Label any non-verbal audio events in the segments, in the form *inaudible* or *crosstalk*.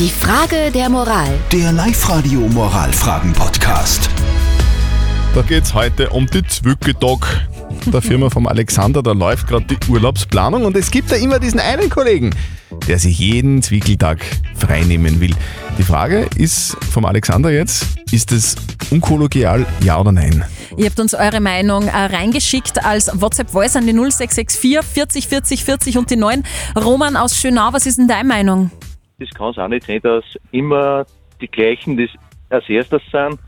Die Frage der Moral. Der Live-Radio Moralfragen-Podcast. Da geht's heute um die Zwücketag der Firma vom Alexander. Da läuft gerade die Urlaubsplanung und es gibt da immer diesen einen Kollegen, der sich jeden Zwickeltag freinehmen will. Die Frage ist vom Alexander jetzt, ist es unkollegial, ja oder nein? Ihr habt uns eure Meinung äh, reingeschickt als WhatsApp-Voice an die 0664 40 40 40 und die 9. Roman aus Schönau, was ist denn deine Meinung? Das kann es auch nicht sein, dass immer die gleichen das als erstes sind.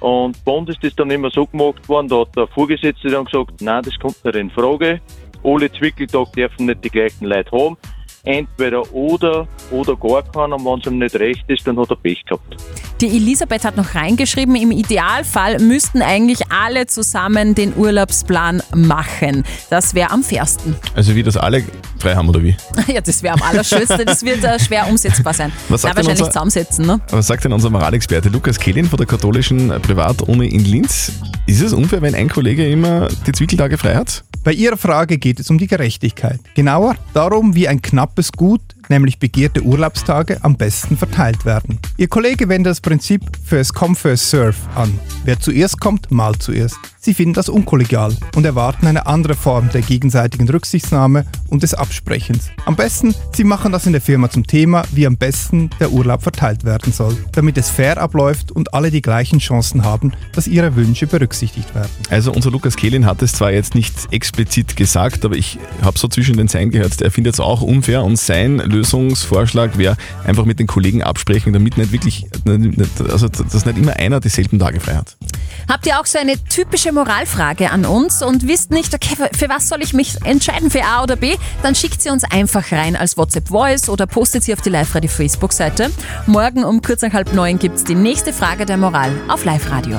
Und bei uns ist das dann immer so gemacht worden, da hat der Vorgesetzte dann gesagt, nein, das kommt nicht in Frage. Alle Zwickeltag dürfen nicht die gleichen Leute haben. Entweder oder oder gar keiner. Und wenn es ihm nicht recht ist, dann hat er Pech gehabt. Die Elisabeth hat noch reingeschrieben, im Idealfall müssten eigentlich alle zusammen den Urlaubsplan machen. Das wäre am fairsten. Also wie das alle frei haben oder wie? *laughs* Ja, das wäre am allerschönsten. Das wird äh, schwer umsetzbar sein. Was sagt wahrscheinlich unser- zusammensetzen, ne? Was sagt denn unser Moralexperte Lukas Kehlin von der katholischen Privatuni in Linz? Ist es unfair, wenn ein Kollege immer die Zwickeltage frei hat? Bei Ihrer Frage geht es um die Gerechtigkeit. Genauer darum, wie ein knappes Gut, nämlich begehrte Urlaubstage, am besten verteilt werden. Ihr Kollege wendet das Prinzip First Come, First Serve an. Wer zuerst kommt, malt zuerst. Sie finden das unkollegial und erwarten eine andere Form der gegenseitigen Rücksichtnahme und des Absprechens. Am besten, Sie machen das in der Firma zum Thema, wie am besten der Urlaub verteilt werden soll, damit es fair abläuft und alle die gleichen Chancen haben, dass ihre Wünsche berücksichtigt werden. Also unser Lukas Kehlin hat es zwar jetzt nicht explizit gesagt, aber ich habe so zwischen den Zeilen gehört, er findet es auch unfair und sein Lösungsvorschlag wäre einfach mit den Kollegen absprechen, damit nicht wirklich, also dass nicht immer einer dieselben Tage frei hat. Habt ihr auch so eine typische Moralfrage an uns und wisst nicht, okay, für was soll ich mich entscheiden, für A oder B? Dann schickt sie uns einfach rein als WhatsApp-Voice oder postet sie auf die Live-Radio-Facebook-Seite. Morgen um kurz nach halb neun gibt's die nächste Frage der Moral auf Live-Radio.